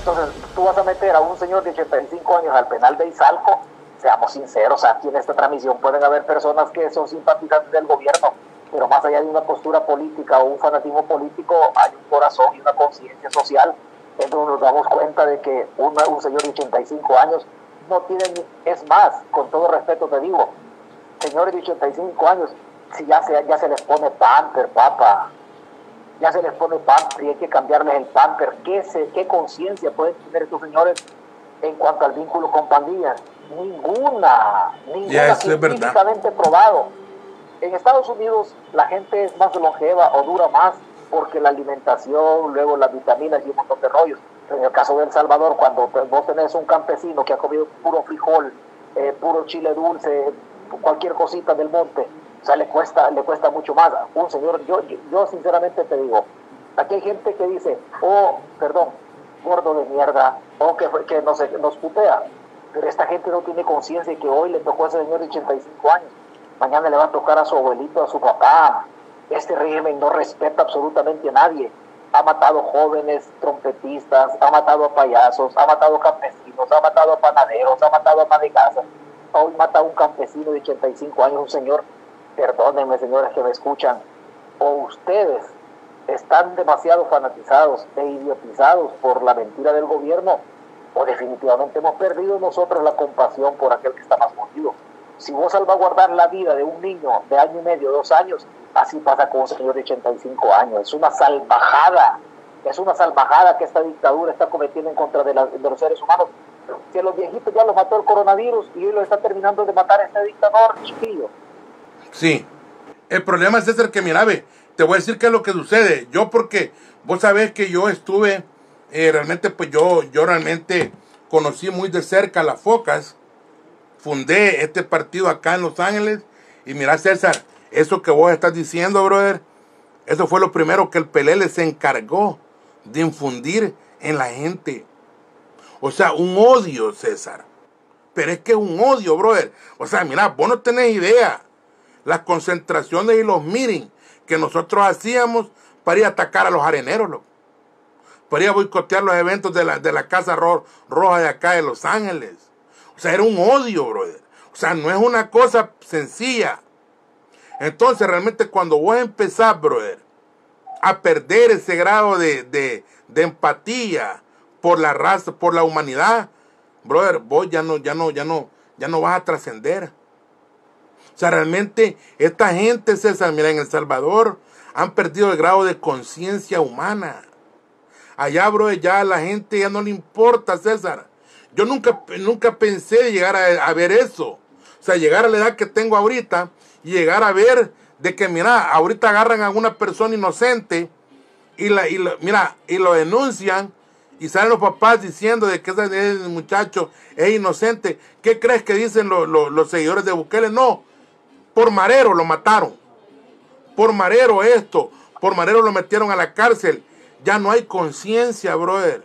Entonces, tú vas a meter a un señor de 85 años al penal de Izalco, seamos sinceros, aquí en esta transmisión pueden haber personas que son simpatizantes del gobierno, pero más allá de una postura política o un fanatismo político, hay un corazón y una conciencia social. Entonces nos damos cuenta de que un señor de 85 años no tiene, es más, con todo respeto te digo, señores de 85 años, si ya se, ya se les pone pamper, papa, ya se les pone pamper y hay que cambiarles el pamper. ¿Qué, qué conciencia pueden tener estos señores en cuanto al vínculo con pandillas? Ninguna, ninguna científicamente probado. En Estados Unidos la gente es más longeva o dura más porque la alimentación, luego las vitaminas y un montón de rollos. En el caso de El Salvador, cuando vos tenés un campesino que ha comido puro frijol, eh, puro chile dulce, cualquier cosita del monte, o sea, le cuesta, le cuesta mucho más. Un señor, yo, yo sinceramente te digo, aquí hay gente que dice, oh, perdón, gordo de mierda, o oh, que, que nos, nos putea. Pero esta gente no tiene conciencia de que hoy le tocó a ese señor de 85 años, mañana le va a tocar a su abuelito, a su papá. Este régimen no respeta absolutamente a nadie. Ha matado jóvenes trompetistas, ha matado a payasos, ha matado a campesinos, ha matado a panaderos, ha matado a madrigazas. Hoy mata a un campesino de 85 años, un señor perdónenme señores que me escuchan, o ustedes están demasiado fanatizados e idiotizados por la mentira del gobierno, o definitivamente hemos perdido nosotros la compasión por aquel que está más morido. Si vos salvaguardar la vida de un niño de año y medio, dos años, así pasa con un señor de 85 años. Es una salvajada, es una salvajada que esta dictadura está cometiendo en contra de, los seres humanos. Si a los viejitos ya los mató el coronavirus y hoy lo está terminando de matar este dictador, chiquillo. Sí. El problema es que, mira, ve, te voy a decir qué es lo que sucede. Yo porque vos sabés que yo estuve, eh, realmente pues yo, yo realmente conocí muy de cerca las focas. Fundé este partido acá en Los Ángeles. Y mira, César, eso que vos estás diciendo, brother, eso fue lo primero que el PLL se encargó de infundir en la gente. O sea, un odio, César. Pero es que es un odio, brother. O sea, mira, vos no tenés idea las concentraciones y los meetings que nosotros hacíamos para ir a atacar a los areneros, para ir a boicotear los eventos de la, de la Casa Roja de acá de Los Ángeles. O sea, era un odio, brother. O sea, no es una cosa sencilla. Entonces, realmente cuando vos empezás, brother, a perder ese grado de, de, de empatía por la raza, por la humanidad, brother, vos ya no, ya no, ya no, ya no vas a trascender. O sea, realmente esta gente, César, mira, en El Salvador han perdido el grado de conciencia humana. Allá, bro, ya la gente ya no le importa, César. Yo nunca, nunca pensé llegar a, ver eso. O sea, llegar a la edad que tengo ahorita y llegar a ver de que, mira, ahorita agarran a una persona inocente y, la, y mira, y lo denuncian y salen los papás diciendo de que ese, muchacho es inocente. ¿Qué crees que dicen los seguidores de Bukele? No, por marero lo mataron. Por marero esto. Por marero lo metieron a la cárcel. Ya no hay conciencia, brother.